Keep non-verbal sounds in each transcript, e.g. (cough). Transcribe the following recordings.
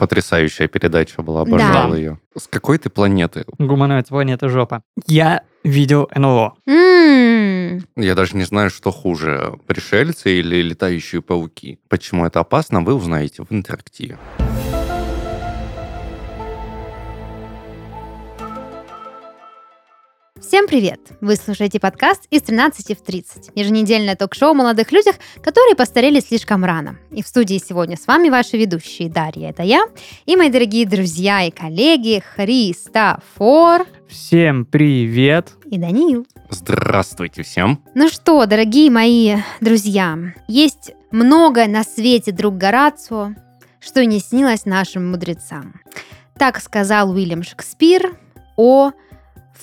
Потрясающая передача была, обожал Да. ее. С какой ты планеты? Гуманоид планета жопа. Я видел НЛО. М, Я даже не знаю, что хуже, пришельцы или летающие пауки. Почему это опасно, вы узнаете в интерактиве. Всем привет! Вы слушаете подкаст из 13 в 30. Еженедельное ток-шоу о молодых людях, которые постарели слишком рано. И в студии сегодня с вами ваши ведущие Дарья, это я, и мои дорогие друзья и коллеги Христофор Всем привет. и Даниил. Здравствуйте всем. Ну что, дорогие мои друзья, есть многое на свете, друг Горацио, что и не снилось нашим мудрецам. Так сказал Уильям Шекспир о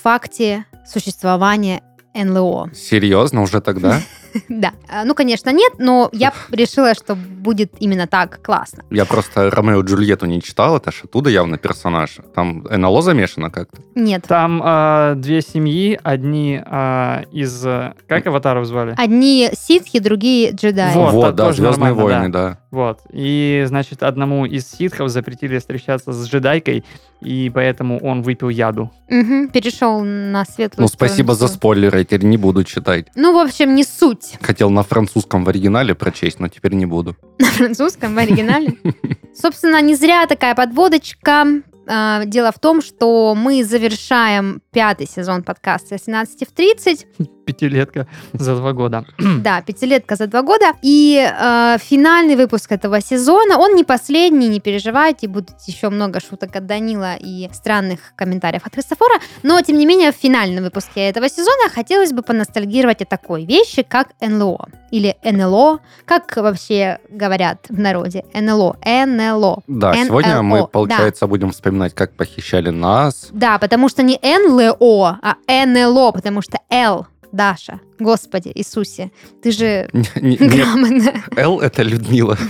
факте существования НЛО. Серьезно, уже тогда? (laughs) Да, А, ну, конечно, нет, но я решила, что будет именно так классно. Я просто Ромео и Джульетту не читал, это ж оттуда явно персонаж. Там НЛО замешано как-то. Нет, Там э, две семьи, одни э, из... Как аватаров звали? одни ситхи, другие джедаи. Вот, Вот, да, тоже Звездные войны, да. Вот. И, значит, одному из ситхов запретили встречаться с джедайкой, и поэтому он выпил яду. Мгм, перешел на светлую Ну, спасибо за сторону. спойлеры, теперь не буду читать. Ну, в общем, не суть Хотел на французском в оригинале прочесть, но теперь не буду. (laughs) на французском, в оригинале. (laughs) Собственно, не зря такая подводочка. А, Дело в том, что мы завершаем пятый сезон подкаста 17 в 30. (laughs) Пятилетка за два года. (clears throat) Да, пятилетка за два года. И э, финальный выпуск этого сезона, он не последний, не переживайте, будут еще много шуток от Данила и странных комментариев от Христофора. Но, тем не менее, в финальном выпуске этого сезона хотелось бы поностальгировать о такой вещи, как НЛО. Или НЛО, как вообще говорят в народе. НЛО, НЛО. Да, NLO, сегодня мы, да. получается, будем вспоминать, как похищали нас. Да, потому что не НЛО, а НЛО, потому что Л, Даша, Господи Иисусе, ты же (laughs) грамотная. Л это Людмила. (laughs)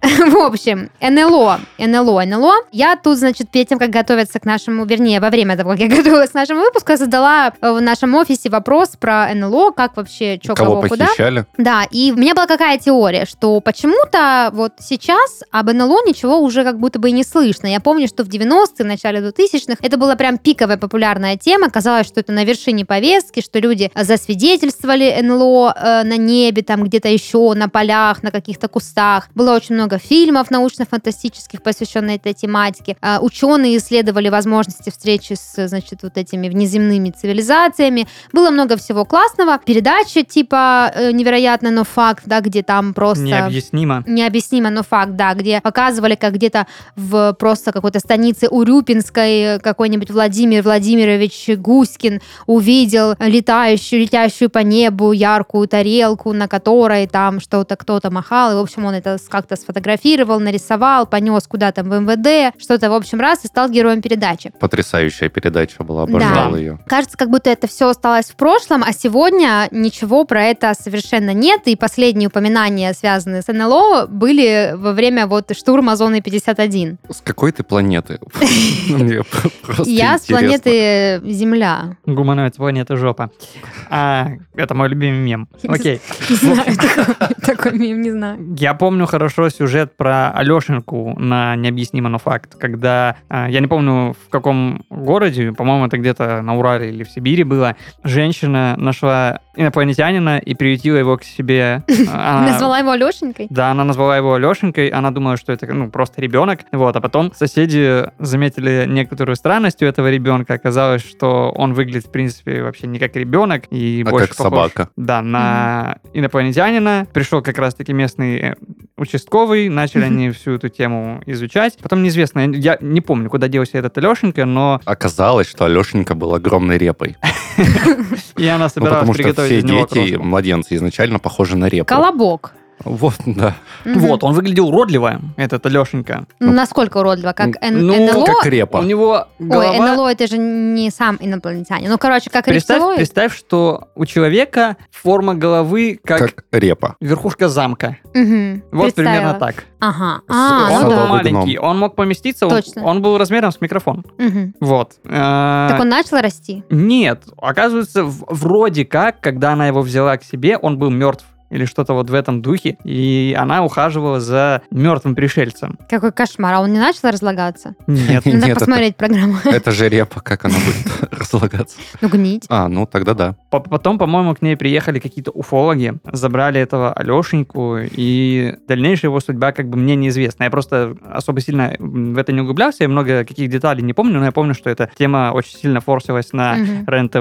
В общем, НЛО, НЛО, НЛО. Я тут, значит, перед тем, как готовиться к нашему, вернее, во время того, как я (laughs) готовилась к нашему выпуску, задала в нашем офисе вопрос про НЛО, как вообще, что, Кого кого, куда. похищали? Да, и у меня была какая теория, что почему-то вот сейчас об НЛО ничего уже как будто бы и не слышно. Я помню, что в 90-е, в начале 2000-х это была прям пиковая популярная тема. Казалось, что это на вершине повестки, что люди засвидетельствовали НЛО э, на небе, там где-то еще, на полях, на каких-то кустах. Было очень много фильмов научно-фантастических, посвященных этой тематике. А, ученые исследовали возможности встречи с, значит, вот этими внеземными цивилизациями. Было много всего классного. Передача типа э, «Невероятно, но факт», да, где там просто... Необъяснимо. Необъяснимо, но факт, да, где показывали, как где-то в просто какой-то станице Урюпинской э, какой-нибудь Владимир Владимирович Гуськин увидел летающую, летящую по небу яркую тарелку, на которой там что-то кто-то махал, и, в общем, он это как-то сфотографировал, нарисовал, понес куда-то в МВД, что-то, в общем, раз, и стал героем передачи. Потрясающая передача была, обожал Да. ее. Кажется, как будто это все осталось в прошлом, а сегодня ничего про это совершенно нет. И последние упоминания, связанные с НЛО, были во время вот штурма зоны 51. С какой ты планеты? (laughs) Я с планеты Земля. Гуманоид планета жопа. А, это мой любимый мем. Окей. Не знаю, такой- мем, не знаю. Я помню хорошо сюжет про Алешеньку на необъяснимо, но факт, когда, а, я не помню в каком городе, по-моему, это где-то на Урале или в Сибири было, женщина нашла инопланетянина и приютила его к себе. А, (laughs) Назвала его Алешенькой. Да, она назвала его Алешенькой, она думала, что это ну, просто ребенок. Вот, а потом соседи заметили некоторую странность у этого ребенка. Оказалось, что он выглядит, в принципе, вообще не как ребенок. И А больше как похож, собака. Да, на инопланетянина. Пришел как раз-таки местный э, участковый, начали они всю эту тему изучать. Потом неизвестно, я не помню, куда делся этот Алешенька, но Оказалось, что Алешенька был огромной репой. (laughs) и она Ну, собиралась потому что приготовить все дети, младенцы изначально похожи на репу. Колобок. Вот, да. Мгм. Вот, он выглядел уродливо, этот Алешенька. Ну, насколько уродливо, как Н- Ну, НЛО. Как репа. У него голова... Ой, НЛО это же не сам инопланетянин. Ну, короче, как Представь, рептилоид. представь, что у человека форма головы как, Как репа. верхушка замка. Мгм, Вот примерно так. Ага. А, он ну да. маленький, он мог поместиться, он, Точно. он был размером с микрофон. Мгм. Вот. Э, Так он начал расти. Нет, оказывается, вроде как, когда она его взяла к себе, он был мертв. Или что-то вот в этом духе, и она ухаживала за мертвым пришельцем. Какой кошмар. А он не начал разлагаться? Нет. Надо посмотреть программу. Это же репа, как она будет (laughs) разлагаться. Ну, гнить. А, ну тогда да. По- Потом, по-моему, к ней приехали какие-то уфологи, забрали этого Алешеньку, и дальнейшая его судьба как бы мне неизвестна. Я просто особо сильно в это не углублялся, я много каких деталей не помню, но я помню, что эта тема очень сильно форсилась на. РЕН-ТВ,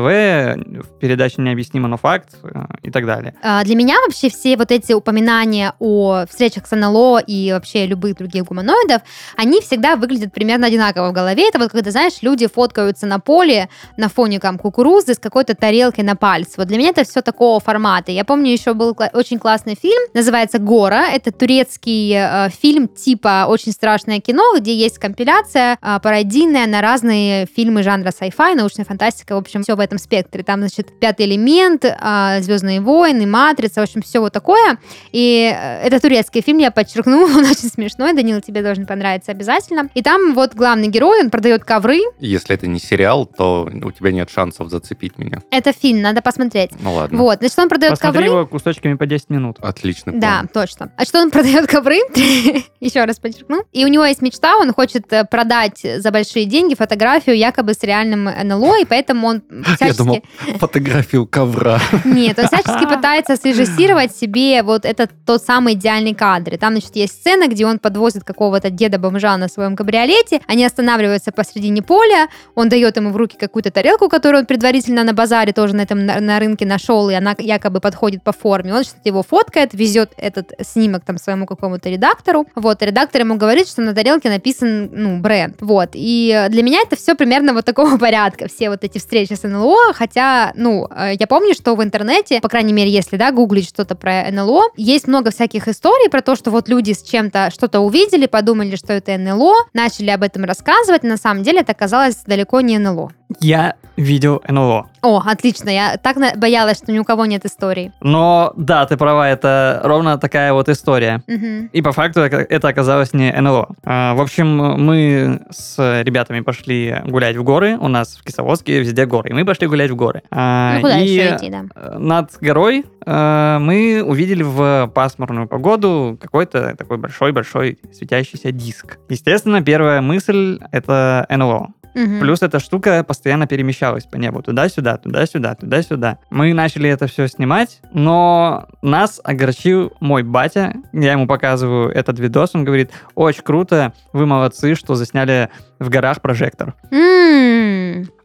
в передаче «Необъяснимо, но факт» э, и так далее. А, Для меня вообще все вот эти упоминания о встречах с НЛО и вообще любых других гуманоидов, они всегда выглядят примерно одинаково в голове. Это вот когда, знаешь, люди фоткаются на поле на фоне там, кукурузы с какой-то тарелкой на пальце. Вот для меня это все такого формата. Я помню, еще был кла- очень классный фильм, называется «Гора». Это турецкий э, фильм типа «Очень страшное кино», где есть компиляция э, пародийная на разные фильмы жанра sci-fi, научная фантастика, в общем, все в этом спектре. Там, значит, «Пятый элемент», э, «Звездные войны», «Матрица», в общем, все вот такое. И э, это турецкий фильм, я подчеркну, (laughs) он очень смешной, Данил, тебе должен понравиться обязательно. И там вот главный герой, он продает ковры. Если это не сериал, то у тебя нет шансов зацепить меня. Это фильм, надо посмотреть. Ну ладно. Вот, значит, он продает Посмотри ковры. его кусочками по 10 минут. Отличный Да, точно. А что он (laughs) продает ковры? (laughs) Еще раз подчеркну. И у него есть мечта, он хочет э, продать за большие деньги фотографию якобы с реальным НЛО, и поэтому он Я всячески... думал, фотографию ковра. Нет, он всячески пытается срежиссировать себе вот этот тот самый идеальный кадр. И там, значит, есть сцена, где он подвозит какого-то деда-бомжа на своем кабриолете, они останавливаются посредине поля, он дает ему в руки какую-то тарелку, которую он предварительно на базаре тоже на этом на, на рынке нашел, и она якобы подходит по форме. Он что-то его фоткает, везет этот снимок там своему какому-то редактору. Вот, редактор ему говорит, что на тарелке написан, ну, бренд. Вот, и для меня это все примерно вот такого (laughs) порядка, все вот эти встречи с НЛО, хотя, ну, э, я помню, что в интернете, по крайней мере, если, да, гуглить что-то про НЛО, есть много всяких историй про то, что вот люди с чем-то что-то увидели, подумали, что это НЛО, начали об этом рассказывать, на самом деле это оказалось далеко не НЛО. Я видел НЛО. О, отлично, я так боялась, что ни у кого нет истории. Но да, ты права, это ровно такая вот история. Мгм. И по факту это оказалось не НЛО. А, В общем, мы с ребятами пошли гулять в горы. У нас в Кисловодске везде горы. И мы пошли гулять в горы. А, Ну, куда и еще идти, да? над горой э, мы увидели в пасмурную погоду какой-то такой большой-большой светящийся диск. Естественно, первая мысль — это НЛО. Мгм. Плюс эта штука постоянно перемещалась по небу туда-сюда, туда-сюда, туда-сюда. Мы начали это все снимать, но нас огорчил мой батя. Я ему показываю этот видос, он говорит, очень круто, вы молодцы, что засняли в горах прожектор.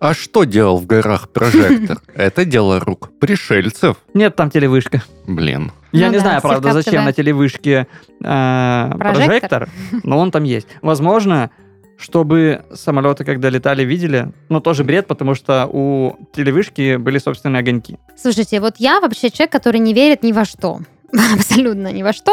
А что делал в горах прожектор? (laughs) Это дело рук пришельцев. Нет, там телевышка. Блин. Я Ну не да, знаю, правда, зачем на телевышке э, Прожектор. прожектор, но он там есть. Возможно, чтобы самолеты, когда летали, видели, но тоже бред, потому что у телевышки были собственные огоньки. Слушайте, вот я вообще человек, который не верит ни во что. (laughs) Абсолютно ни во что.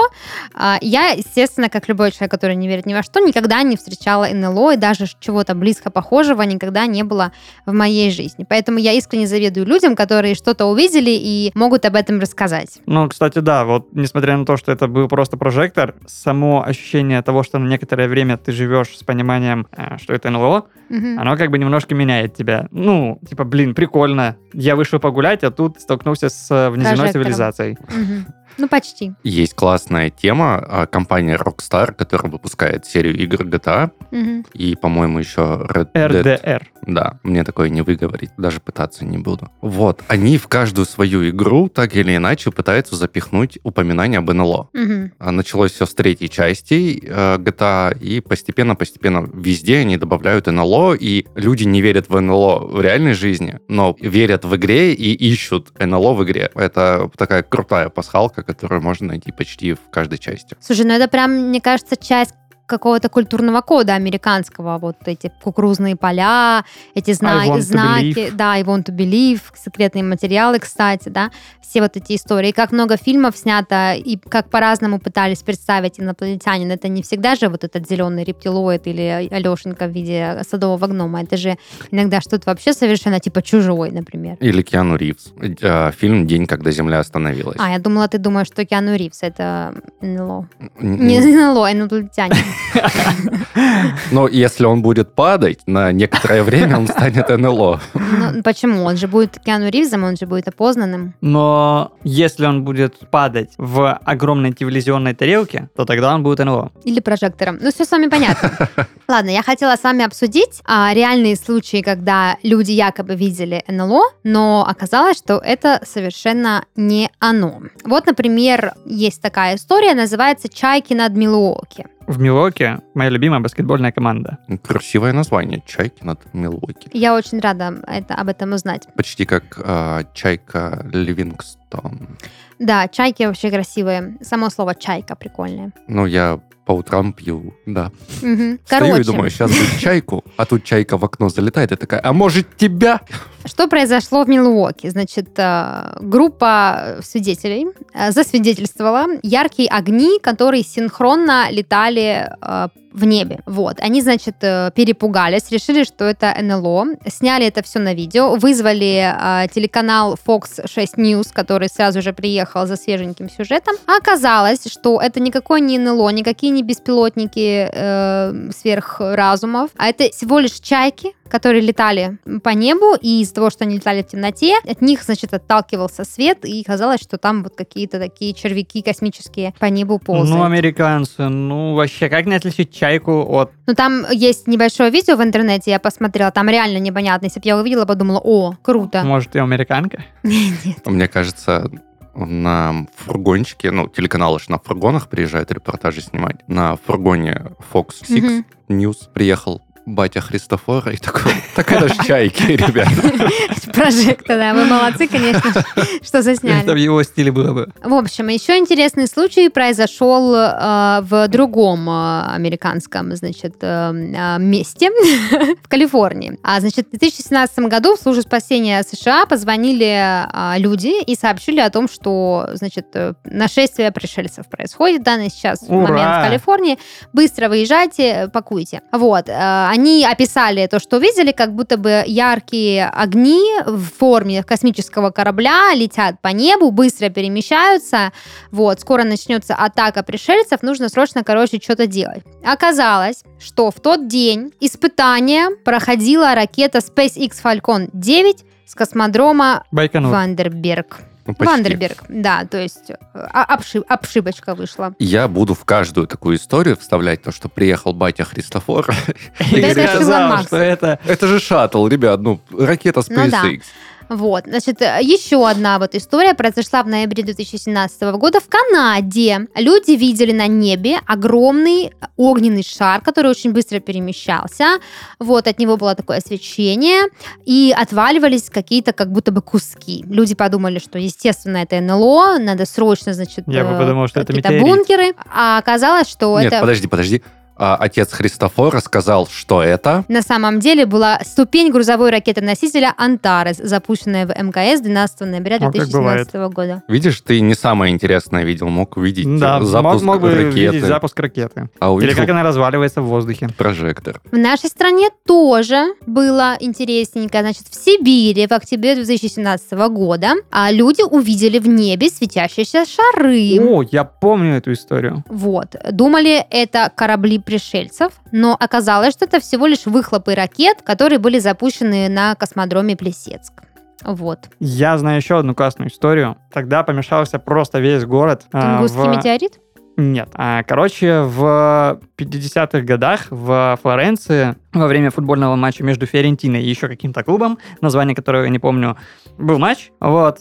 А, Я, естественно, как любой человек, который не верит ни во что, никогда не встречала НЛО, и даже чего-то близко похожего никогда не было в моей жизни. Поэтому я искренне завидую людям, которые что-то увидели и могут об этом рассказать. Ну, кстати, да, вот несмотря на то, что это был просто прожектор, само ощущение того, что на некоторое время ты живешь с пониманием, э, что это НЛО, Мгм. оно как бы немножко меняет тебя. Ну, типа, блин, прикольно. Я вышел погулять, а тут столкнулся с э, внеземной Прожектором. цивилизацией. Мгм. Ну, почти. Есть классная тема, а, компания Rockstar, которая выпускает серию игр GTA, Мгм. и, по-моему, еще Red Dead. Да, мне такое не выговорить, даже пытаться не буду. Вот, они в каждую свою игру так или иначе пытаются запихнуть упоминание об НЛО. Мгм. А Началось все с третьей части э, GTA, и постепенно-постепенно везде они добавляют НЛО, и люди не верят в НЛО в реальной жизни, но верят в игре и ищут НЛО в игре. Это такая крутая пасхалка, которую можно найти почти в каждой части. Слушай, ну это прям, мне кажется, часть какого-то культурного кода американского, вот эти кукурузные поля, эти зна- I want to знаки, believe. да, I want to believe, секретные материалы, кстати, да, все вот эти истории, как много фильмов снято, и как по-разному пытались представить инопланетянин, это не всегда же вот этот зеленый рептилоид или Алешенька в виде садового гнома, это же иногда что-то вообще совершенно типа чужой, например. Или Киану Ривз. Э, Фильм «День, когда Земля остановилась». А, я думала, ты думаешь, что Киану Ривз это НЛО. Не НЛО, а инопланетянин. (laughs) Но если он будет падать, на некоторое время он станет НЛО. Ну, почему? Он же будет Киану Ривзом, он же будет опознанным. Но если он будет падать в огромной телевизионной тарелке, то тогда он будет НЛО. Или прожектором. Ну, все с вами понятно. (laughs) Ладно, я хотела с вами обсудить а, реальные случаи, когда люди якобы видели НЛО, но оказалось, что это совершенно не оно. Вот, например, есть такая история, называется «Чайки над Милуоки». В Милоке моя любимая баскетбольная команда. Красивое название. Чайки над Милуоки. Я очень рада это, об этом узнать. Почти как а, чайка Ливингстон. Да, чайки вообще красивые. Само слово чайка прикольное. Ну, я по утрам пью, да. Стою Короче, и думаю, сейчас будет чайку, а тут чайка в окно залетает и такая, а может тебя? Что произошло в Милуоке? Значит, э, группа свидетелей э, засвидетельствовала яркие огни, которые синхронно летали э, в небе. Вот. Они, значит, э, перепугались, решили, что это НЛО, сняли это все на видео, вызвали э, телеканал Fox 6 News, который сразу же приехал за свеженьким сюжетом. А оказалось, что это никакое не НЛО, никакие не беспилотники э, сверхразумов, а это всего лишь чайки, которые летали по небу, и из-за того, что они летали в темноте, от них, значит, отталкивался свет, и казалось, что там вот какие-то такие червяки космические по небу ползают. Ну, американцы, ну вообще, как не отличить чайку от... Ну, там есть небольшое видео в интернете, я посмотрела, там реально непонятно. Если бы я увидела, подумала, о, круто. Может, и американка? (laughs) Нет. Мне кажется, на фургончике, ну, телеканалы же на фургонах приезжают репортажи снимать. На фургоне Fox Six Мгм. News приехал батя Христофора и такой, так это ж чайки, ребята. Прожектор, да, вы молодцы, конечно, что Это в засняли. его стиле было бы. В общем, еще интересный случай произошел э, в другом э, американском, значит, э, месте, (laughs) в Калифорнии. А, значит, в 2017 году в службу спасения США позвонили люди и сообщили о том, что, значит, нашествие пришельцев происходит, да, на сейчас в Ура! момент в Калифорнии. Быстро выезжайте, пакуйте. Вот. э, Они описали то, что видели, как будто бы яркие огни в форме космического корабля летят по небу, быстро перемещаются. Вот, скоро начнется атака пришельцев, нужно срочно, короче, что-то делать. Оказалось, что в тот день испытание проходила ракета SpaceX Falcon 9 с космодрома Байконур. Вандерберг. Ну, почти. Вандерберг, да, то есть э, а- обши- обшибочка вышла. Я буду в каждую такую историю вставлять то, что приехал батя Христофор. (laughs) И сказал, что это... Это же шаттл, ребят, ну, ракета Ну. SpaceX. Вот, значит, еще одна вот история произошла в ноябре 2017 года в Канаде. Люди видели на небе огромный огненный шар, который очень быстро перемещался. Вот, от него было такое свечение, и отваливались какие-то как будто бы куски. Люди подумали, что, естественно, это НЛО, надо срочно, значит, Я бы э, подумал, что это бункеры. А оказалось, что Нет, это... подожди, подожди. А, отец Христофора сказал, что это... На самом деле была ступень грузовой ракеты-носителя «Антарес», запущенная в МКС 12 ноября О, как 2017 года. Видишь, ты не самое интересное видел, мог увидеть Да, э, мог, запуск мог бы ракеты, видеть запуск ракеты. а Или увидел как она разваливается в воздухе. прожектор. В нашей стране тоже было интересненько. Значит, в Сибири в октябре 2017 года а, люди увидели в небе светящиеся шары. О, я помню эту историю. Вот. Думали, это корабли пришельцев, но оказалось, что это всего лишь выхлопы ракет, которые были запущены на космодроме Плесецк. Вот. Я знаю еще одну классную историю. Тогда помешался просто весь город. а, Тунгусский в- метеорит? Нет. А, короче, в 50-х годах в Флоренции во время футбольного матча между Фиорентиной и еще каким-то клубом, название которого я не помню, был матч. Вот.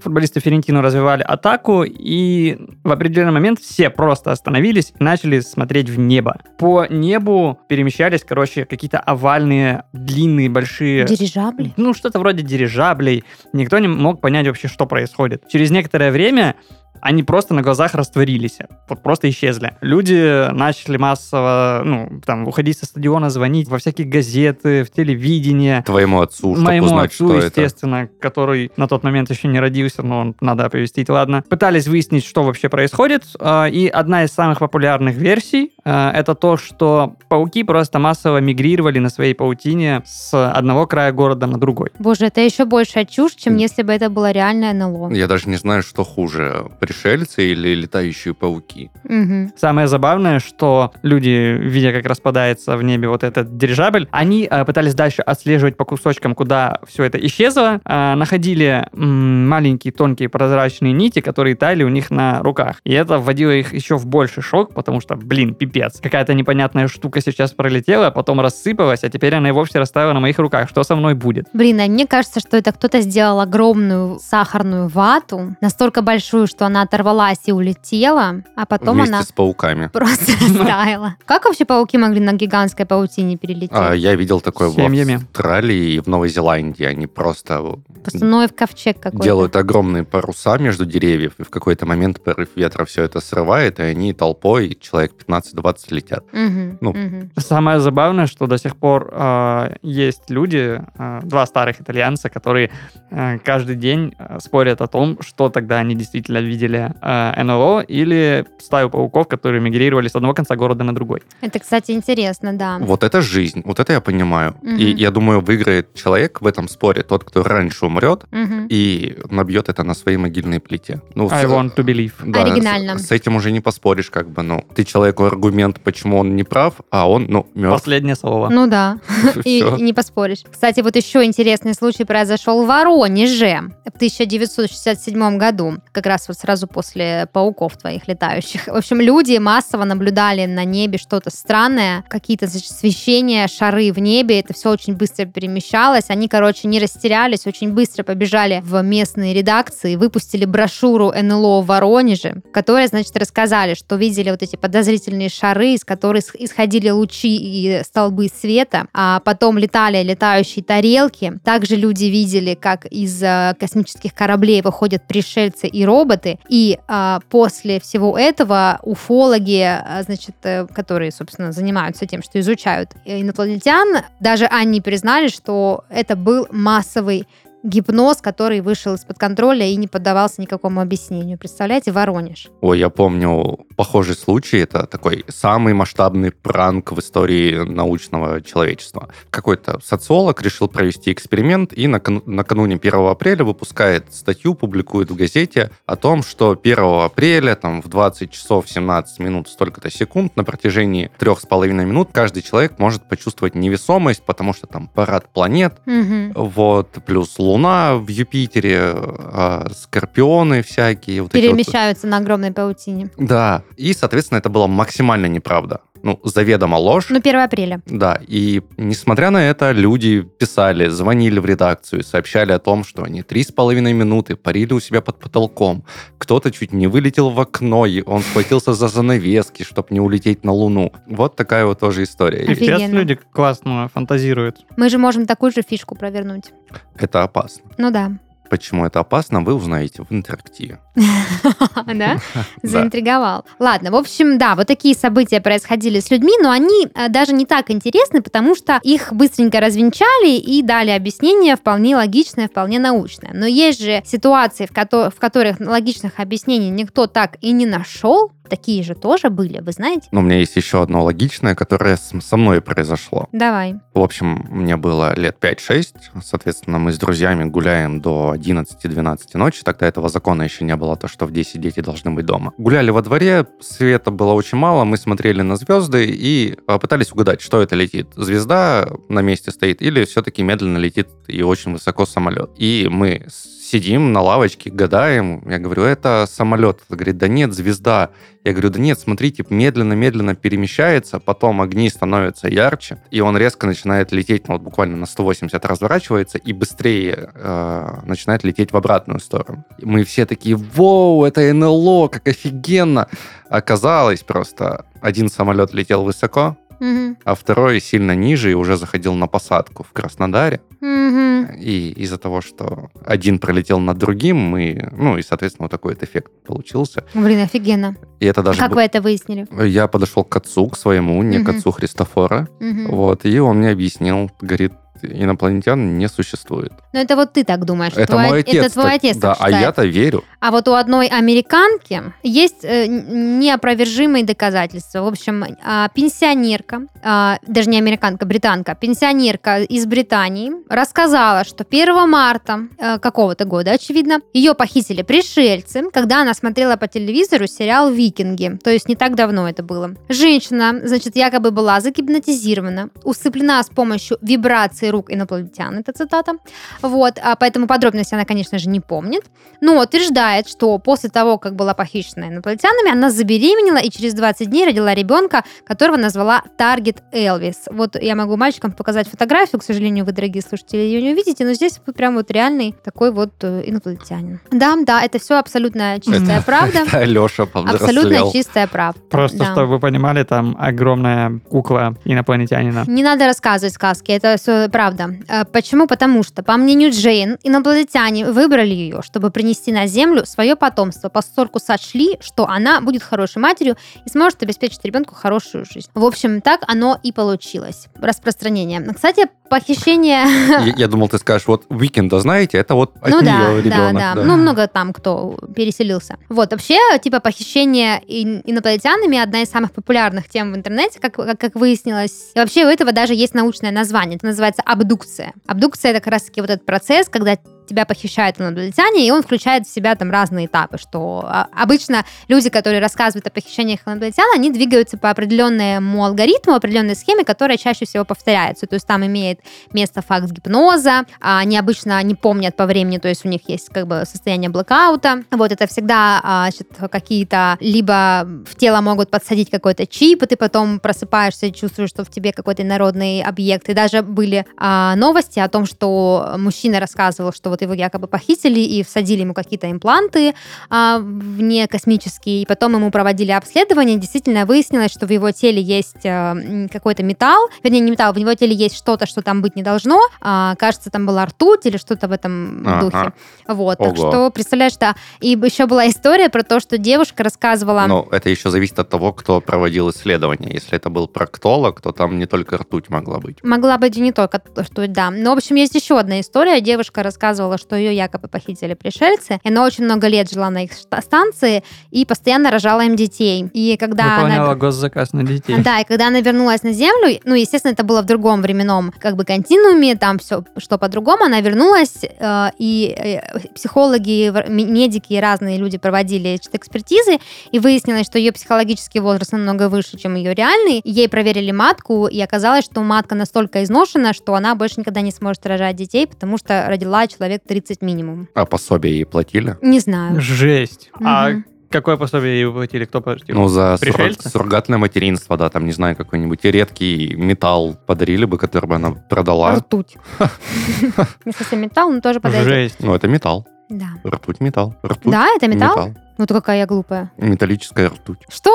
Футболисты Фиорентину развивали атаку, и в определенный момент все просто остановились и начали смотреть в небо. По небу перемещались, короче, какие-то овальные, длинные, большие Дирижабли? ну, что-то вроде дирижаблей. Никто не мог понять вообще, что происходит. Через некоторое время они просто на глазах растворились, вот просто исчезли. Люди начали массово, ну, там, уходить со стадиона, звонить во всякие газеты, в телевидение. Твоему отцу, чтобы Моему узнать, отцу, что это. естественно, который на тот момент еще не родился, но он надо оповестить, ладно. Пытались выяснить, что вообще происходит, а, и одна из самых популярных версий а, это то, что пауки просто массово мигрировали на своей паутине с одного края города на другой. Боже, это еще большая чушь, чем если бы это было реальное НЛО. Я даже не знаю, что хуже. Пришельцы или летающие пауки. Мгм. Самое забавное, что люди, видя, как распадается в небе вот этот дирижабль, они э, пытались дальше отслеживать по кусочкам, куда все это исчезло, э, находили м, маленькие тонкие прозрачные нити, которые таяли у них на руках. И это вводило их еще в больший шок, потому что, блин, пипец, какая-то непонятная штука сейчас пролетела, потом рассыпалась, а теперь она и вовсе растаяла на моих руках. Что со мной будет? Блин, а мне кажется, что это кто-то сделал огромную сахарную вату, настолько большую, что она оторвалась и улетела, а потом вместе она с пауками. просто (laughs) растаяла. Как вообще пауки могли на гигантской паутине перелететь? А, я видел такое Семьями. в Австралии и в Новой Зеландии. Они просто Просто Ноев ковчег какой-то. делают огромные паруса между деревьев, и в какой-то момент порыв ветра все это срывает, и они толпой, человек 15-20 летят. Мгм, Ну, мгм. Самое забавное, что до сих пор э, есть люди, э, два старых итальянца, которые э, каждый день спорят о том, что тогда они действительно видели э, НЛО или стаю пауков, которые мигрировали с одного конца города на другой. Это, кстати, интересно, да. Вот это жизнь, вот это я понимаю. Мгм. И я думаю, выиграет человек в этом споре, тот, кто раньше умрет, Мгм. и набьет это на своей могильной плите. Ну, I с- want to believe. да, Оригинально. С, с этим уже не поспоришь, как бы, ну, ты человеку аргумент, почему он не прав, а он, ну, мертв. Последнее слово. Ну да, (laughs) и не поспоришь. Кстати, вот еще интересный случай произошел в Воронеже в 1967 году, как раз вот сразу после пауков твоих летающих. В общем, люди массово наблюдали на небе что-то странное, какие-то свечения, шары в небе, это все очень быстро перемещалось. Они, короче, не растерялись, очень быстро побежали в местные редакции, выпустили брошюру НЛО в Воронеже, в которой, значит, рассказали, что видели вот эти подозрительные шары, из которых исходили лучи и столбы света, а потом летали летающие тарелки. Также люди видели, как из э, космических кораблей выходят пришельцы и роботы. И а, после всего этого уфологи, а, значит, э, которые, собственно, занимаются тем, что изучают инопланетян, даже они признали, что это был массовый гипноз, который вышел из-под контроля и не поддавался никакому объяснению. Представляете, Воронеж. Ой, я помню похожий случай. Это такой самый масштабный пранк в истории научного человечества. Какой-то социолог решил провести эксперимент и накану- накануне 1 апреля выпускает статью, публикует в газете о том, что 1 апреля там, в 20 часов 17 минут столько-то секунд на протяжении трех с половиной минут каждый человек может почувствовать невесомость, потому что там парад планет, Мгм. вот, плюс Луна в Юпитере, а, скорпионы всякие. Вот эти вот- Перемещаются на огромной паутине. да, и, соответственно, это было максимально неправда. Ну, заведомо ложь. Ну, 1 апреля. Да, и несмотря на это, люди писали, звонили в редакцию, сообщали о том, что они три с половиной минуты парили у себя под потолком. Кто-то чуть не вылетел в окно, и он схватился за занавески, чтобы не улететь на Луну. Вот такая вот тоже история. И сейчас люди классно фантазируют. Мы же можем такую же фишку провернуть. Это опасно. Ну да. Почему это опасно, вы узнаете в интерактиве. (laughs) (laughs) Да? Заинтриговал. Ладно, в общем, да, вот такие события происходили с людьми, но они э, даже не так интересны, потому что их быстренько развенчали и дали объяснение вполне логичное, вполне научное. Но есть же ситуации, в, кото- в которых логичных объяснений никто так и не нашел. Такие же тоже были, вы знаете? Но у меня есть еще одно логичное, которое со мной произошло. Давай. В общем, мне было лет 5-6. Соответственно, мы с друзьями гуляем до 11-12 ночи. Тогда этого закона еще не было, то, что в 10 дети должны быть дома. Гуляли во дворе, света было очень мало, мы смотрели на звезды и а, пытались угадать, что это летит. Звезда на месте стоит или все-таки медленно летит и очень высоко самолет. И мы сидим на лавочке, гадаем. Я говорю, это самолет. Он говорит, да нет, звезда. Я говорю, да нет, смотрите, медленно-медленно перемещается, потом огни становятся ярче, и он резко начинает лететь, ну, вот буквально на 180 разворачивается и быстрее э, начинает лететь в обратную сторону. И мы все такие, воу, это НЛО, как офигенно! Оказалось просто, один самолет летел высоко, Мгм. а второй сильно ниже и уже заходил на посадку в Краснодаре. Мгм. И из-за того, что один пролетел над другим, мы, ну и, соответственно, вот такой вот эффект получился. Блин, офигенно. И это даже... как был- вы это выяснили? Я подошел к отцу, к своему, не к Мгм. отцу Христофора, Мгм. вот, и он мне объяснил, говорит, инопланетян не существует. Но это вот ты так думаешь. Это твой, мой отец. Это твой так- отец Да, так а считает. я-то верю. А вот у одной американки есть э, неопровержимые доказательства. В общем, а, пенсионерка, а, даже не американка, британка, пенсионерка из Британии рассказала, что 1 марта э, какого-то года, очевидно, ее похитили пришельцы, когда она смотрела по телевизору сериал «Викинги». То есть не так давно это было. Женщина, значит, якобы была загипнотизирована, усыплена с помощью вибрации рук инопланетян, это цитата. Вот, а поэтому подробности она, конечно же, не помнит но утверждает, что после того, как была похищена инопланетянами, она забеременела и через 20 дней родила ребенка, которого назвала Таргет Элвис. Вот я могу мальчикам показать фотографию, к сожалению, вы, дорогие слушатели, ее не увидите, но здесь вот прям вот реальный такой вот э, инопланетянин. Да, да, это все абсолютно чистая правда. (laughs) Это Леша Абсолютно чистая правда. Просто, да. чтобы вы понимали, там огромная кукла инопланетянина. Не надо рассказывать сказки, это все правда. Э, Почему? Потому что, по мнению Джейн, инопланетяне выбрали ее, чтобы принести на Землю свое потомство, поскольку сочли, что она будет хорошей матерью и сможет обеспечить ребенку хорошую жизнь. В общем, так оно и получилось. Распространение. Кстати, похищение... Я, я думал, ты скажешь, вот Уикенда, знаете, это вот от ну да, нее да, ребенок. да, Ну, много там кто переселился. Вот, вообще, типа, похищение ин- инопланетянами одна из самых популярных тем в интернете, как, как, как выяснилось. И вообще у этого даже есть научное название. Это называется абдукция. Абдукция это как раз-таки вот этот процесс, когда тебя похищают инопланетяне, и он включает в себя там разные этапы, что а, обычно люди, которые рассказывают о похищениях инопланетян, они двигаются по определенному алгоритму, определенной схеме, которая чаще всего повторяется. То есть там имеет место факт гипноза, а они обычно не помнят по времени, то есть у них есть как бы состояние блокаута. Вот это всегда а, какие-то либо в тело могут подсадить какой-то чип, и ты потом просыпаешься и чувствуешь, что в тебе какой-то народный объект. И даже были новости о том, что мужчина рассказывал, что вот его якобы похитили и всадили ему какие-то импланты а, вне космические, и потом ему проводили обследование, действительно выяснилось, что в его теле есть а, какой-то металл, вернее, не металл, в его теле есть что-то, что там быть не должно, А, кажется, там была ртуть или что-то в этом Ага. духе. Вот, так Ого. что, представляешь, да. И еще была история про то, что девушка рассказывала... Но это еще зависит от того, кто проводил исследование. Если это был проктолог, то там не только ртуть могла быть. Могла быть и не только что, да. Но, в общем, есть еще одна история. Девушка рассказывала, что ее якобы похитили пришельцы. И она очень много лет жила на их станции и постоянно рожала им детей. И когда Выполняла она... госзаказ на детей. Да, и когда она вернулась на Землю, ну, естественно, это было в другом временном как бы континууме, там все что по-другому, она вернулась, э, и э, психологи, медики и разные люди проводили экспертизы, и выяснилось, что ее психологический возраст намного выше, чем ее реальный. Ей проверили матку, и оказалось, что матка настолько изношена, что она больше никогда не сможет рожать детей, потому что родила человек 30 минимум. А пособие ей платили? Не знаю. Жесть. А Мгм. какое пособие ей выплатили? Кто платил? Ну, за Пришельцы? суррогатное материнство, да, там, не знаю, какой-нибудь редкий металл подарили бы, который бы она продала. Ртуть. (laughs) Не совсем металл, но тоже подойдет. Жесть. Ну, это металл. Да. Ртуть металл. Ртуть Да, это металл? Ну, то какая я глупая. Металлическая ртуть. Что?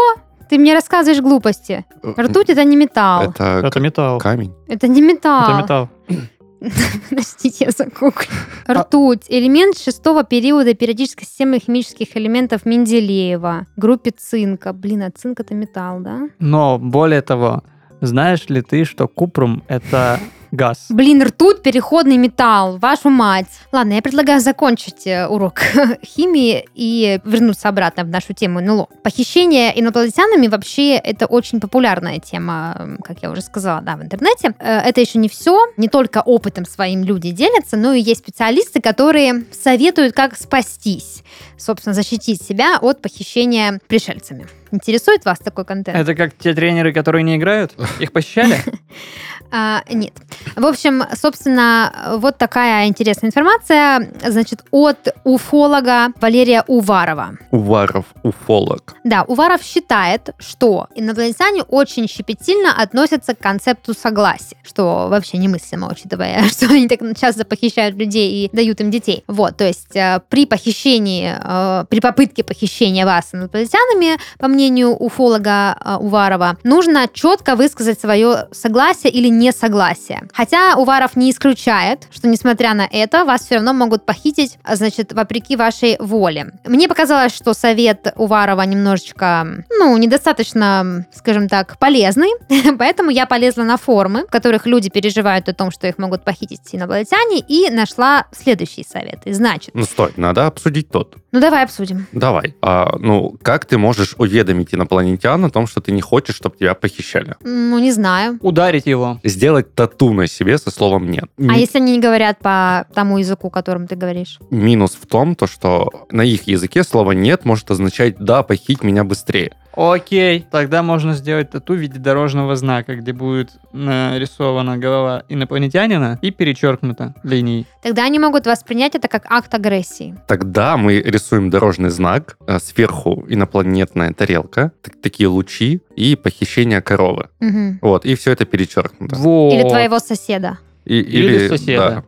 Ты мне рассказываешь глупости. Ртуть это не металл. Это, Это, Это металл. камень. не металл. Это металл. (laughs) Подождите, я загуглю. Ртуть. Элемент шестого периода периодической системы химических элементов Менделеева. Группе цинка. Блин, а цинк это металл, да? Но более того, знаешь ли ты, что купрум это газ? Блин, ртуть переходный металл, вашу мать. Ладно, я предлагаю закончить э, урок (laughs) химии и вернуться обратно в нашу тему НЛО. Похищение инопланетянами вообще это очень популярная тема, как я уже сказала, да, в интернете. Э, Это еще не все. Не только опытом своим люди делятся, но и есть специалисты, которые советуют, как спастись, собственно, защитить себя от похищения пришельцами. Интересует вас такой контент? Это как те тренеры, которые не играют? Их похищали? (laughs) А, нет. В общем, собственно, вот такая интересная информация, значит, от уфолога Валерия Уварова. Уваров, уфолог. Да, Уваров считает, что инопланетяне очень щепетильно относятся к концепту согласия, что вообще немыслимо, учитывая, (laughs) что они так часто похищают людей и дают им детей. Вот, то есть э, при похищении, э, при попытке похищения вас инопланетянами, по мнению уфолога э, Уварова, нужно четко высказать свое согласие или несогласия. Хотя Уваров не исключает, что несмотря на это, вас все равно могут похитить, а, значит, вопреки вашей воле. Мне показалось, что совет Уварова немножечко, ну, недостаточно, скажем так, полезный, (laughs) поэтому я полезла на форумы, в которых люди переживают о том, что их могут похитить инопланетяне, и нашла следующие советы. Значит, Ну, стой, надо обсудить тот. ну давай обсудим. Давай. А, ну, как ты можешь уведомить инопланетян о том, что ты не хочешь, чтобы тебя похищали? Ну, не знаю. Ударить его. Сделать тату на себе со словом «нет». А Ми- если они не говорят по тому языку, которым ты говоришь? Минус в том, то, что на их языке слово «нет» может означать «да, похить меня быстрее». Окей, тогда можно сделать тату в виде дорожного знака, где будет нарисована голова инопланетянина и перечеркнута линией. Тогда они могут воспринять это как акт агрессии. Тогда мы рисуем дорожный знак, а сверху инопланетная тарелка, так- такие лучи и похищение коровы. Мгм. Вот, и все это перечеркнуто. Вот. Или твоего соседа. И- Или соседа. Да.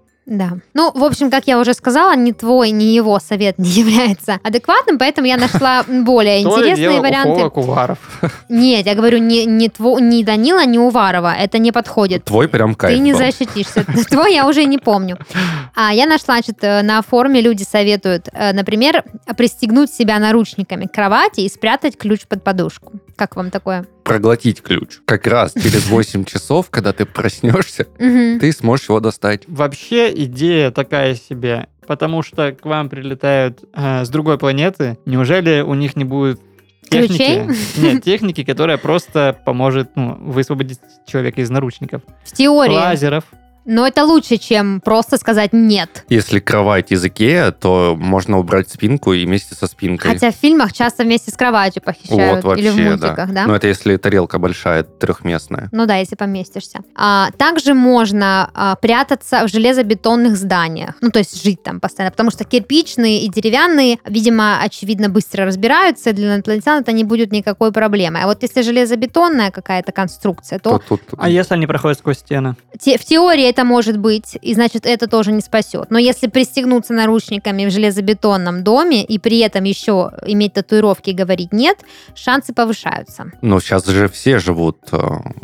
Ну, в общем, как я уже сказала, ни твой, ни его совет не (laughs) является адекватным, поэтому я нашла более интересные варианты. Уваров. (laughs) Нет, я говорю, не, не, тво, ни Данила, ни Уварова. Это не подходит. Твой прям кайф Ты не был. защитишься. (laughs) Твой я уже не помню. А я нашла, значит, э, на форуме люди советуют, э, например, пристегнуть себя наручниками к кровати и спрятать ключ под подушку. Как вам такое? Проглотить ключ. Как раз через (laughs) 8 часов, когда ты проснешься, ты сможешь его достать. Вообще идея такая себе, потому что к вам прилетают э, с другой планеты. Неужели у них не будет техники? Нет, (laughs) техники, которая просто поможет ну, высвободить человека из наручников. В теории. Лазеров. Но это лучше, чем просто сказать «нет». Если кровать из Икеа, то можно убрать спинку и вместе со спинкой. Хотя в фильмах часто вместе с кроватью похищают. вот вообще, или в мультиках, да? Но это если тарелка большая, трехместная. Ну да, если поместишься. А, также можно а, прятаться в железобетонных зданиях. Ну, то есть жить там постоянно. Потому что кирпичные и деревянные, видимо, очевидно, быстро разбираются, и для инопланетян это не будет никакой проблемой. А вот если железобетонная какая-то конструкция, то То тут А если они проходят сквозь стены? те- в теории это может быть, и значит, это тоже не спасет. Но если пристегнуться наручниками в железобетонном доме и при этом еще иметь татуировки и говорить «нет», шансы повышаются. Но сейчас же все живут э,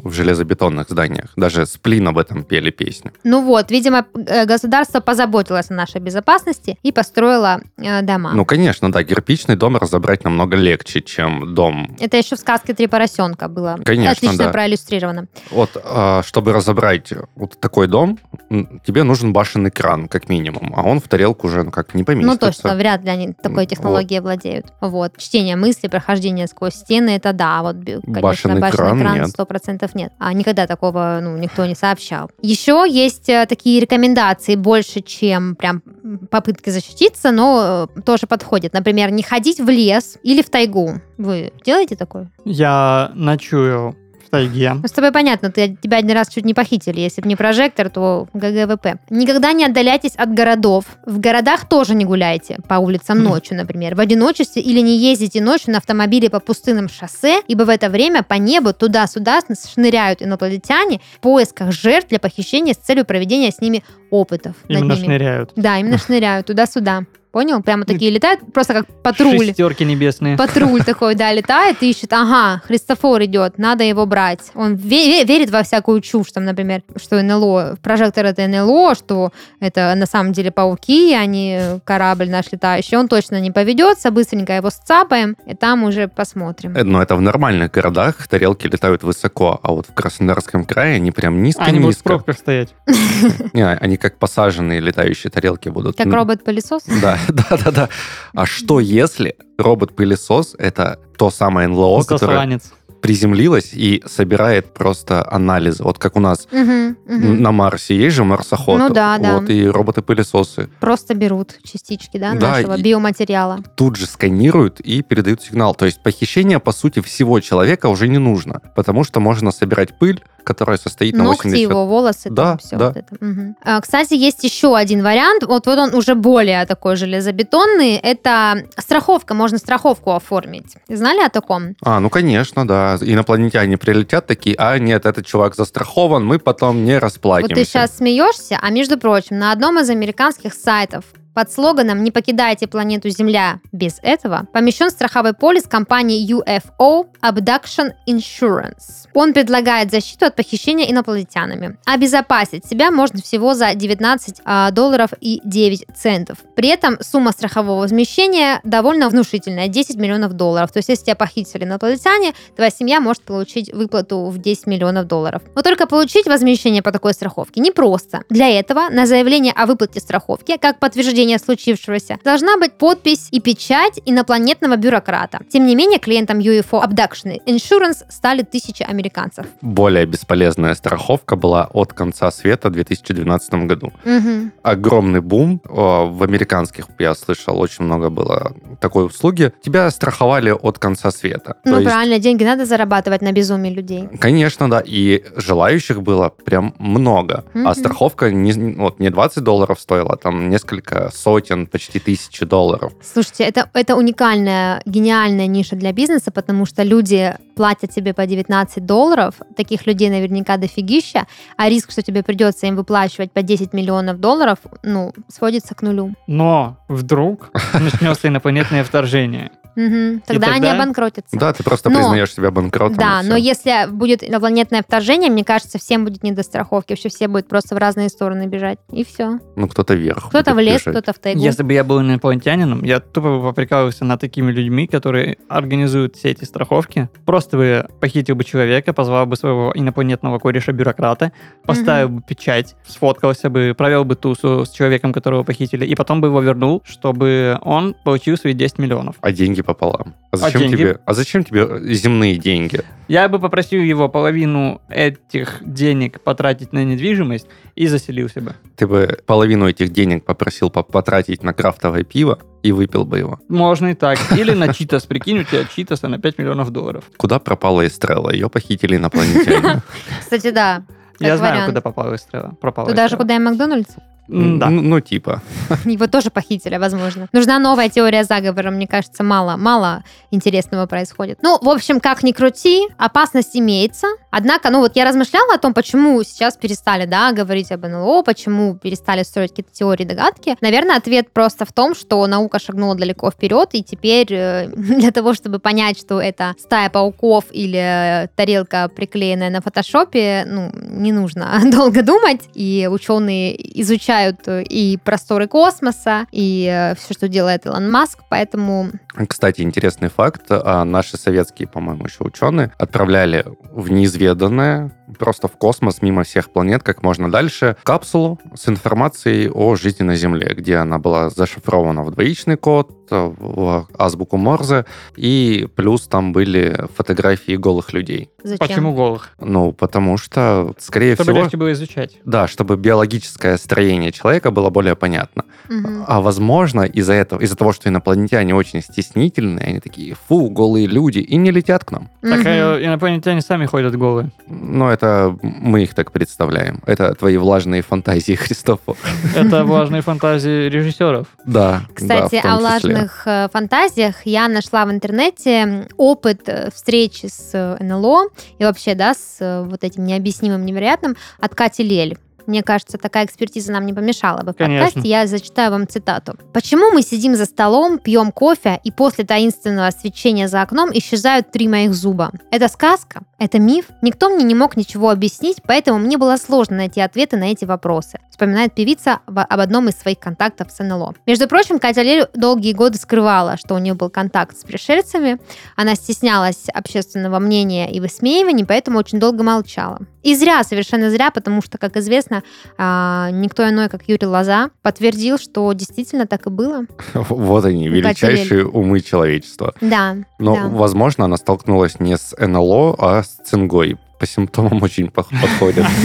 в железобетонных зданиях. Даже Сплин об этом пели песню. Ну вот, видимо, э, государство позаботилось о нашей безопасности и построило э, дома. Ну, конечно, да, кирпичный дом разобрать намного легче, чем дом. Это еще в сказке «Три поросенка» было Конечно, отлично да. проиллюстрировано. Вот, э, чтобы разобрать вот такой дом, м, тебе нужен башенный кран, как минимум, а он в тарелку уже, ну, как не Ну, поместится. точно, вряд ли они такой Вот. технологией владеют. Вот. Чтение мысли, прохождение сквозь стены, это да. Вот, конечно, Башенный башенный кран кран нет. сто процентов нет. А никогда такого, ну, никто не сообщал. Еще есть э, такие рекомендации больше, чем прям попытки защититься, но э, тоже подходит. Например, не ходить в лес или в тайгу. Вы делаете такое? Я ночую тайге. Ну, с тобой понятно, ты, тебя один раз чуть не похитили. Если бы не прожектор, то GGWP. Никогда не отдаляйтесь от городов. В городах тоже не гуляйте по улицам ночью, например, в одиночестве или не ездите ночью на автомобиле по пустынным шоссе, ибо в это время по небу туда-сюда шныряют инопланетяне в поисках жертв для похищения с целью проведения с ними опытов Именно ними. шныряют. Да, именно (laughs) шныряют туда-сюда. Понял? Прямо такие летают, просто как патруль. Шестерки небесные. Патруль (laughs) такой, да, летает и ищет, ага, Христофор идет, надо его брать. Он ве- ве- верит во всякую чушь, там, например, что НЛО, прожектор это НЛО, что это на самом деле пауки, а не корабль наш летающий. Он точно не поведется, быстренько его сцапаем, и там уже посмотрим. Э, Но это в нормальных городах тарелки летают высоко, а вот в Краснодарском крае они прям Они будут в низко-низко. пробках стоять. (laughs) Не, они как посаженные летающие тарелки будут. Как робот-пылесос? Да, да, да, да. А что если робот-пылесос это то самое НЛО, которое Засланец. Приземлилось и собирает просто анализы. Вот как у нас Мгм, мгм. на Марсе есть же марсоход. Ну да, да. Вот и роботы-пылесосы Просто берут частички, да, Да, нашего биоматериала. тут же сканируют и передают сигнал. То есть похищение, по сути, всего человека уже не нужно, потому что можно собирать пыль, которая состоит на Ногти 80... его, волосы, Да, там все да. вот это. Мгм. А, Кстати, есть еще один вариант. Вот, вот он уже более такой железобетонный. Это страховка. Можно страховку оформить. Знали о таком? А, ну конечно, да. Инопланетяне прилетят такие, а нет, этот чувак застрахован, мы потом не Вот расплатимся. ты сейчас смеешься, а между прочим, на одном из американских сайтов под слоганом «Не покидайте планету Земля без этого» помещен страховой полис компании UFO Abduction Insurance. Он предлагает защиту от похищения инопланетянами. Обезопасить себя можно всего за 19 а, долларов и 9 центов. При этом сумма страхового возмещения довольно внушительная – 10 миллионов долларов. То есть, если тебя похитили инопланетяне, твоя семья может получить выплату в 10 миллионов долларов. Но только получить возмещение по такой страховке непросто. Для этого на заявление о выплате страховки, как подтверждение случившегося, должна быть подпись и печать инопланетного бюрократа. Тем не менее, клиентам UFO Abduction Insurance стали тысячи американцев. Более бесполезная страховка была от конца света в 2012 году. Мгм. Огромный бум в американских, я слышал, очень много было такой услуги. Тебя страховали от конца света. То Ну, есть, правильно, деньги надо зарабатывать на безумии людей. Конечно, да. И желающих было прям много. Мгм. А страховка не, вот, не 20 долларов стоила, там несколько сотен, почти тысячи долларов. Слушайте, это, это уникальная, гениальная ниша для бизнеса, потому что люди платят тебе по 19 долларов, таких людей наверняка дофигища, а риск, что тебе придется им выплачивать по 10 миллионов долларов, ну, сводится к нулю. Но вдруг начнется инопланетное вторжение. Мгм. Тогда, они тогда- обанкротятся. Да, ты просто Но- признаешь себя банкротом. Да, но если будет инопланетное вторжение, мне кажется, всем будет не до страховки. Вообще все будут просто в разные стороны бежать. И все. Ну, кто-то вверх. Кто-то в будет лес, кто-то в тайгу. Если бы я был инопланетянином, я тупо бы поприкалывался над такими людьми, которые организуют все эти страховки. Просто бы похитил бы человека, позвал бы своего инопланетного кореша-бюрократа, поставил бы печать, сфоткался бы, провел бы тусу с человеком, которого похитили, и потом бы его вернул, чтобы он получил свои 10 миллионов. А деньги пополам. А зачем, деньги? тебе, а зачем тебе земные деньги? Я бы попросил его половину этих денег потратить на недвижимость и заселился бы. Ты бы половину этих денег попросил по- потратить на крафтовое пиво и выпил бы его. Можно и так. (laughs) Или на Читас. Прикинь, у тебя Читаса на 5 миллионов долларов. Куда пропала Эстрелла? Ее похитили инопланетяне. (laughs) Кстати, да. Я знаю, куда попала Эстрела. Пропала Туда же, куда и Макдональдс? Да. Ну, ну, типа. Его тоже похитили, возможно. Нужна новая теория заговора, мне кажется, мало, мало интересного происходит. Ну, в общем, как ни крути, опасность имеется. Однако, ну вот я размышляла о том, почему сейчас перестали, да, говорить об НЛО, почему перестали строить какие-то теории, догадки. Наверное, ответ просто в том, что наука шагнула далеко вперед, и теперь э, (laughs) для того, чтобы понять, что это стая пауков или э, тарелка, приклеенная на фотошопе, ну, не нужно (laughs) долго думать, и ученые изучают э, и просторы космоса, и все, что делает Илон Маск, поэтому Кстати, интересный факт. а, Наши советские, по-моему, еще ученые отправляли в неизведанное, просто в космос, мимо всех планет, как можно дальше, капсулу с информацией о жизни на Земле, где она была зашифрована в двоичный код, в азбуку Морзе, и плюс там были фотографии голых людей. зачем? Почему голых? Ну, потому что, скорее Чтобы всего... легче было изучать. Да, чтобы биологическое строение человека было более понятно. Мгм. А возможно, из-за этого, из-за того, что инопланетяне очень стеснительные, они такие, фу, голые люди, и не летят к нам. Так Мгм. э, инопланетяне сами ходят голые. Но это мы их так представляем. Это твои влажные фантазии, (laughs) Христофор. Это влажные фантазии режиссеров. Да. Кстати, да, о влажных э, фантазиях я нашла в интернете опыт э, встречи с э, НЛО и вообще, да, с вот этим необъяснимым, невероятным от Кати Лель. Мне кажется, такая экспертиза нам не помешала бы в Конечно. подкасте. Я зачитаю вам цитату. «Почему мы сидим за столом, пьем кофе, и после таинственного свечения за окном исчезают три моих зуба? Это сказка? Это миф? Никто мне не мог ничего объяснить, поэтому мне было сложно найти ответы на эти вопросы», вспоминает певица об одном из своих контактов с НЛО. Между прочим, Катя Лель долгие годы скрывала, что у нее был контакт с пришельцами. Она стеснялась общественного мнения и высмеиваний, поэтому очень долго молчала. И зря, совершенно зря, потому что, как известно, а, никто иной, как Юрий Лоза, подтвердил, что действительно так и было. (laughs) Вот они, величайшие умы человечества. Да, Но, возможно, она столкнулась не с НЛО, а с цингой. По симптомам очень подходит. (laughs)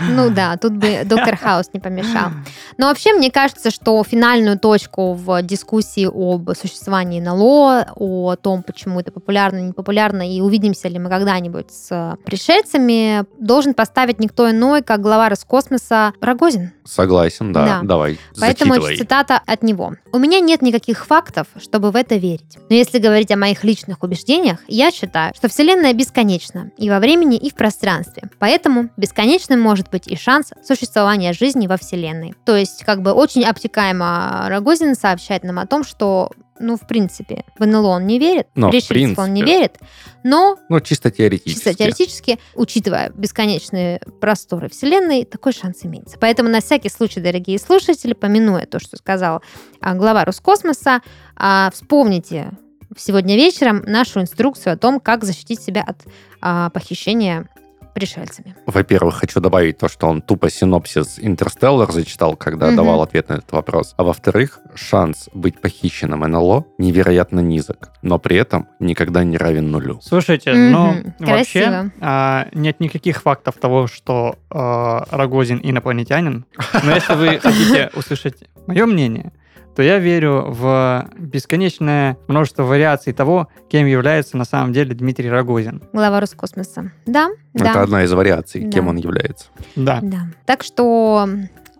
Ну да, тут бы доктор Хаус не помешал. Но вообще, мне кажется, что финальную точку в дискуссии об существовании НЛО, о том, почему это популярно, не популярно, и увидимся ли мы когда-нибудь с пришельцами, должен поставить никто иной, как глава Роскосмоса Рогозин. Согласен, да. Да. Давай, Поэтому зачитывай. цитата от него. «У меня нет никаких фактов, чтобы в это верить. Но если говорить о моих личных убеждениях, я считаю, что Вселенная бесконечна, и во времени времени и в пространстве. Поэтому бесконечным может быть и шанс существования жизни во Вселенной. То есть, как бы очень обтекаемо Рогозин сообщает нам о том, что ну, в принципе, в НЛО он не верит, Но, в пришельцев он не принципе. верит, но Ну, чисто теоретически. чисто теоретически, учитывая бесконечные просторы Вселенной, такой шанс имеется. Поэтому на всякий случай, дорогие слушатели, помянуя то, что сказал а, глава Роскосмоса, а, вспомните сегодня вечером нашу инструкцию о том, как защитить себя от а, похищения пришельцами. Во-первых, хочу добавить то, что он тупо синопсис Интерстеллар зачитал, когда Мгм. давал ответ на этот вопрос. А во-вторых, шанс быть похищенным НЛО невероятно низок, но при этом никогда не равен нулю. Слушайте, Мгм, ну красиво. вообще а, нет никаких фактов того, что а, Рогозин инопланетянин. Но если вы хотите услышать мое мнение, то я верю в бесконечное множество вариаций того, кем является на самом деле Дмитрий Рогозин. Глава Роскосмоса. Да, да. Это одна из вариаций, Да. кем он является. Да. Да. Так что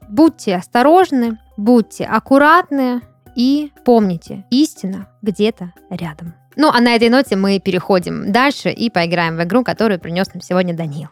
будьте осторожны, будьте аккуратны и помните, истина где-то рядом. Ну, а на этой ноте мы переходим дальше и поиграем в игру, которую принес нам сегодня Даниил.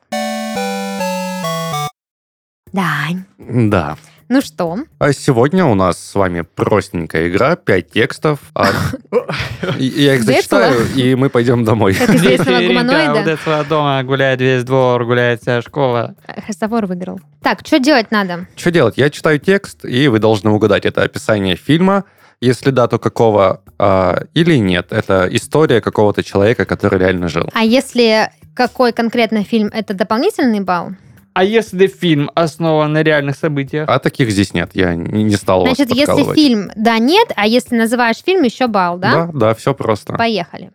Дань, Да. Ну что, А сегодня у нас с вами простенькая игра, 5 текстов. а- (laughs) Я их зачитаю, и мы пойдем домой. как известного гуманоида, вот этого дома гуляет весь двор, гуляет вся школа. Христофор выиграл. Так, что делать надо? Что делать? Я читаю текст, и вы должны угадать, это описание фильма, если да, то какого, а, или нет. Это история какого-то человека, который реально жил. А если какой конкретно фильм, это дополнительный балл? А если фильм основан на реальных событиях? А таких здесь нет, я не не стал вас Значит, если подкалывать. фильм да, нет, а если называешь фильм, еще балл, да? Да, да, все просто. Поехали.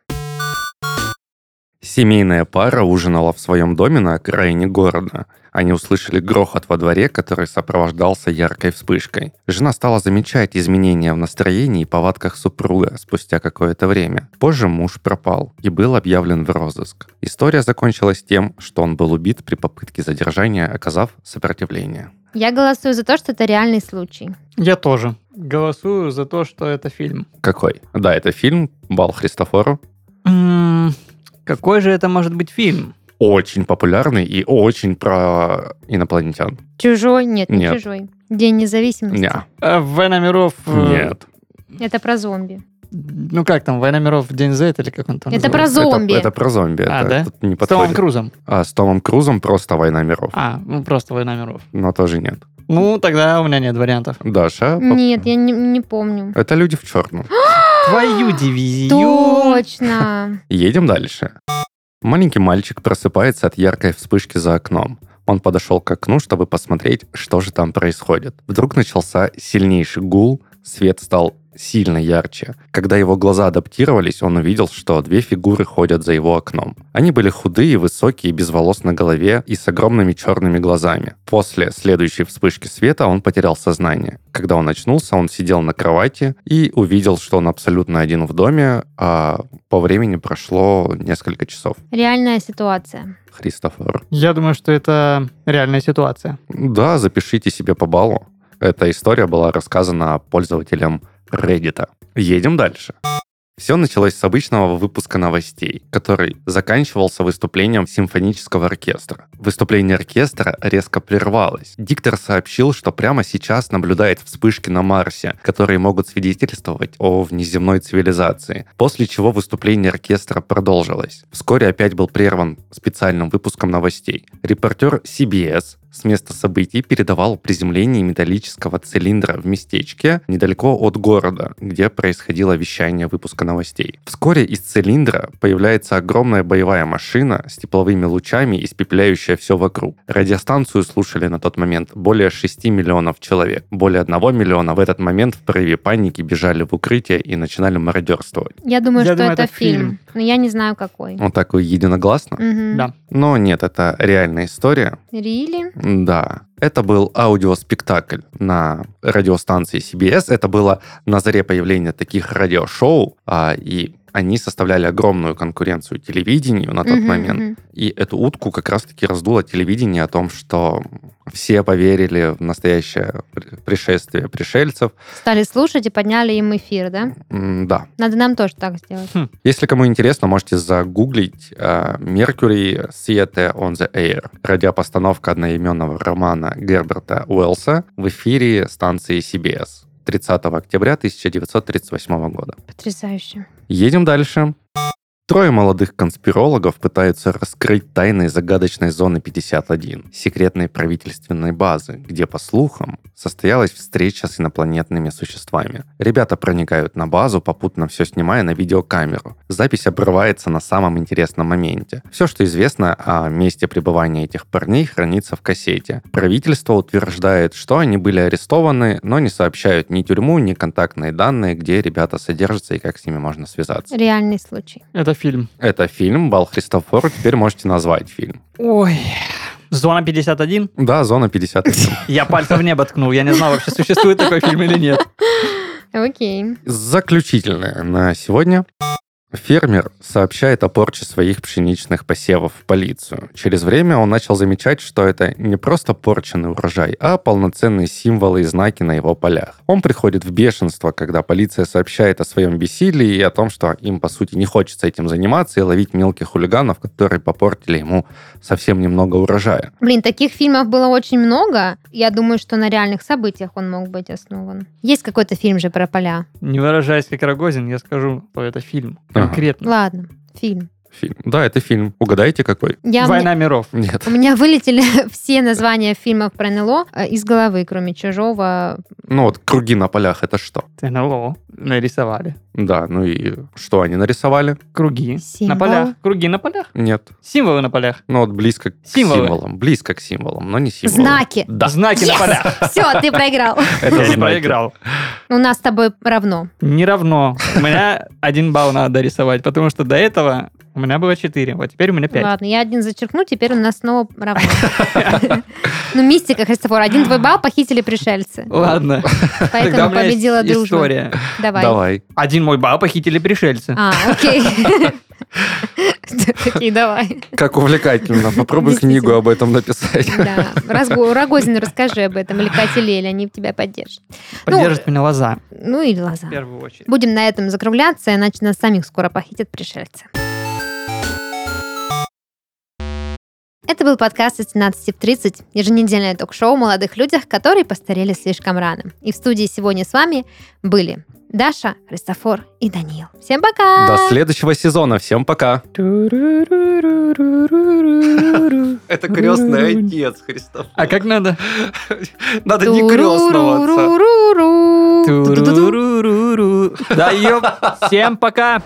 Семейная пара ужинала в своем доме на окраине города. Они услышали грохот во дворе, который сопровождался яркой вспышкой. Жена стала замечать изменения в настроении и повадках супруга спустя какое-то время. Позже муж пропал и был объявлен в розыск. История закончилась тем, что он был убит при попытке задержания, оказав сопротивление. Я голосую за то, что это реальный случай. Я тоже. Голосую за то, что это фильм. Какой? Да, это фильм «Бал Христофору». Какой же это может быть фильм? Очень популярный и очень про инопланетян. Чужой? Нет, не Нет. чужой. День независимости. Не, Э, Война миров... э, нет. Это про зомби. Ну как там, Война миров, День Z или как он там Это называется? про зомби. Это, это про зомби. А, это да? тут не С Томом подходит. Крузом. А с Томом Крузом просто «Война миров». А, ну просто Война миров. Но тоже нет. Ну, тогда у меня нет вариантов. Даша? поп- Нет, я не, не помню. Это «Люди в черном». (gasps) Твою дивизию. Точно. Едем дальше. Маленький мальчик просыпается от яркой вспышки за окном. Он подошел к окну, чтобы посмотреть, что же там происходит. Вдруг начался сильнейший гул, свет стал сильно ярче. Когда его глаза адаптировались, он увидел, что две фигуры ходят за его окном. Они были худые, высокие, без волос на голове и с огромными черными глазами. После следующей вспышки света он потерял сознание. Когда он очнулся, он сидел на кровати и увидел, что он абсолютно один в доме, а по времени прошло несколько часов. Реальная ситуация. Христофор. Я думаю, что это реальная ситуация. Да, запишите себе по баллу. Эта история была рассказана пользователям Reddit. Едем дальше. Все началось с обычного выпуска новостей, который заканчивался выступлением симфонического оркестра. Выступление оркестра резко прервалось. Диктор сообщил, что прямо сейчас наблюдает вспышки на Марсе, которые могут свидетельствовать о внеземной цивилизации, после чего выступление оркестра продолжилось. Вскоре опять был прерван специальным выпуском новостей. Репортер CBS с места событий передавал приземление металлического цилиндра в местечке недалеко от города, где происходило вещание выпуска новостей. Вскоре из цилиндра появляется огромная боевая машина с тепловыми лучами, испепеляющая все вокруг. Радиостанцию слушали на тот момент более 6 миллионов человек. Более 1 миллиона в этот момент в порыве паники бежали в укрытие и начинали мародерствовать. Я думаю, Я что думаю, это, это фильм. фильм. Но я не знаю, какой. Вот так вот единогласно. Мгм. Да. Но нет, это реальная история. Рили? Да, это был аудиоспектакль на радиостанции CBS. Это было на заре появления таких радиошоу, а, и они составляли огромную конкуренцию телевидению на тот Мгм, момент. мгм. И эту утку как раз-таки раздуло телевидение о том, что Все поверили в настоящее при- пришествие пришельцев. Стали слушать и подняли им эфир, да? М, Да. Надо нам тоже так сделать. Если кому интересно, можете загуглить э, «Mercury Theatre on the Air» радиопостановка одноименного романа Герберта Уэллса в эфире станции CBS 30 октября 1938 года. Потрясающе. Едем дальше. Трое молодых конспирологов пытаются раскрыть тайны загадочной зоны 51, секретной правительственной базы, где, по слухам, состоялась встреча с инопланетными существами. Ребята проникают на базу, попутно все снимая на видеокамеру. Запись обрывается на самом интересном моменте. Все, что известно о месте пребывания этих парней, хранится в кассете. Правительство утверждает, что они были арестованы, но не сообщают ни тюрьму, ни контактные данные, где ребята содержатся и как с ними можно связаться. Реальный случай. Это фильм. Это фильм «Бал Христофору». Теперь можете назвать фильм. Ой. Зона 51? Да, «Зона 51». (laughs) Я пальцем в небо ткнул. Я не знал, вообще существует такой фильм или нет. Окей. Заключительное на сегодня. Фермер сообщает о порче своих пшеничных посевов в полицию. Через время он начал замечать, что это не просто порченный урожай, а полноценные символы и знаки на его полях. Он приходит в бешенство, когда полиция сообщает о своем бессилии и о том, что им, по сути, не хочется этим заниматься и ловить мелких хулиганов, которые попортили ему совсем немного урожая. Блин, таких фильмов было очень много. Я думаю, что на реальных событиях он мог быть основан. Есть какой-то фильм же про поля. Не выражаясь как Рогозин, я скажу, что это фильм. Конкретно. Ладно, фильм. Фильм. Да, это фильм. Угадайте, какой? Я, Война миров. Нет. У меня вылетели (laughs) все названия фильмов про НЛО э, из головы, кроме «Чужого». Ну вот, круги на полях, это что? ТНЛО нарисовали. Да, ну и что они нарисовали? Круги Символы. на полях. Круги на полях. Нет. Символы на полях. Ну вот близко к Символы. символам. Близко к символам, но не символы. Знаки. Да. Знаки на полях. (laughs) Все, ты проиграл. (laughs) Это Я не проиграл. У нас с тобой равно. Не равно. У меня один балл надо рисовать, потому что до этого у меня было 4, вот теперь у меня 5. Ладно, я один зачеркну, теперь у нас снова равно. (laughs) Ну, мистика, Христофор. Один твой балл похитили пришельцы. Ладно. Поэтому победила дружба. история. Давай. Давай. Один мой балл похитили пришельцы. А, окей. (laughs) Такие, давай. Как увлекательно. Попробуй книгу об этом написать. Да. Рогозину расскажи об этом, или Кате Лель, они тебя поддержат. Поддержит меня лоза. Ну, или лоза. В первую очередь. Будем на этом закругляться, иначе нас самих скоро похитят пришельцы. Это был подкаст из 17 в 30, еженедельное ток-шоу о молодых людях, которые постарели слишком рано. И в студии сегодня с вами были Даша, Христофор и Даниил. Всем пока! До следующего сезона. Всем пока. Это крестный отец, Христов. А как надо? Надо не крестного отца. Да, ёп. Всем пока.